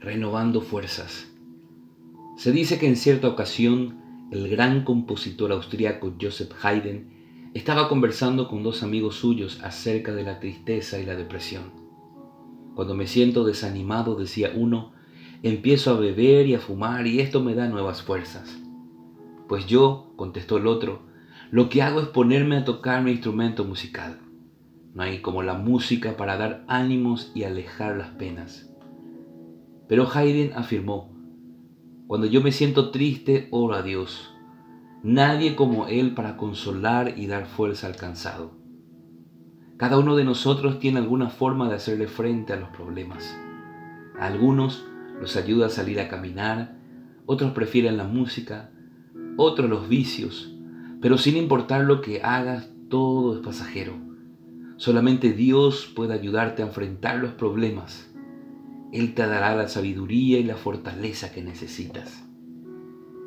renovando fuerzas. Se dice que en cierta ocasión el gran compositor austriaco Joseph Haydn estaba conversando con dos amigos suyos acerca de la tristeza y la depresión. Cuando me siento desanimado, decía uno, empiezo a beber y a fumar y esto me da nuevas fuerzas. Pues yo, contestó el otro, lo que hago es ponerme a tocar mi instrumento musical. No hay como la música para dar ánimos y alejar las penas. Pero Haydn afirmó, cuando yo me siento triste, oro a Dios. Nadie como Él para consolar y dar fuerza al cansado. Cada uno de nosotros tiene alguna forma de hacerle frente a los problemas. Algunos los ayuda a salir a caminar, otros prefieren la música, otros los vicios, pero sin importar lo que hagas, todo es pasajero. Solamente Dios puede ayudarte a enfrentar los problemas él te dará la sabiduría y la fortaleza que necesitas.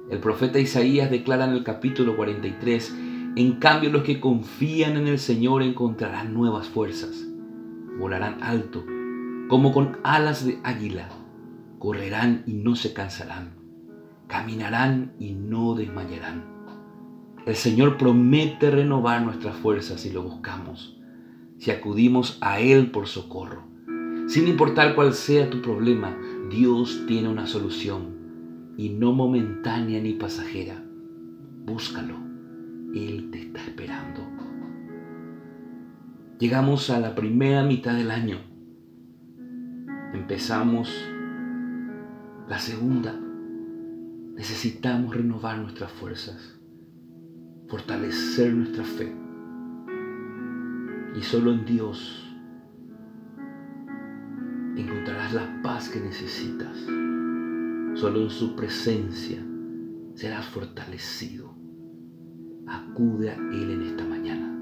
El profeta Isaías declara en el capítulo 43, en cambio los que confían en el Señor encontrarán nuevas fuerzas, volarán alto, como con alas de águila, correrán y no se cansarán, caminarán y no desmayarán. El Señor promete renovar nuestras fuerzas si lo buscamos, si acudimos a Él por socorro. Sin importar cuál sea tu problema, Dios tiene una solución y no momentánea ni pasajera. Búscalo. Él te está esperando. Llegamos a la primera mitad del año. Empezamos la segunda. Necesitamos renovar nuestras fuerzas, fortalecer nuestra fe. Y solo en Dios la paz que necesitas. Solo en su presencia serás fortalecido. Acude a Él en esta mañana.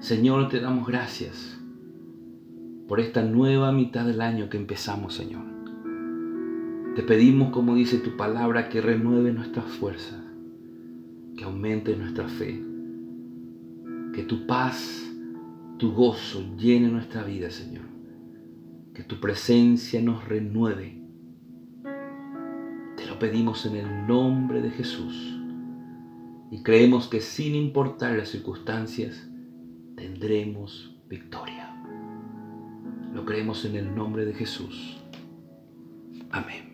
Señor, te damos gracias por esta nueva mitad del año que empezamos, Señor. Te pedimos, como dice tu palabra, que renueve nuestras fuerzas, que aumente nuestra fe, que tu paz, tu gozo llene nuestra vida, Señor que tu presencia nos renueve. Te lo pedimos en el nombre de Jesús y creemos que sin importar las circunstancias tendremos victoria. Lo creemos en el nombre de Jesús. Amén.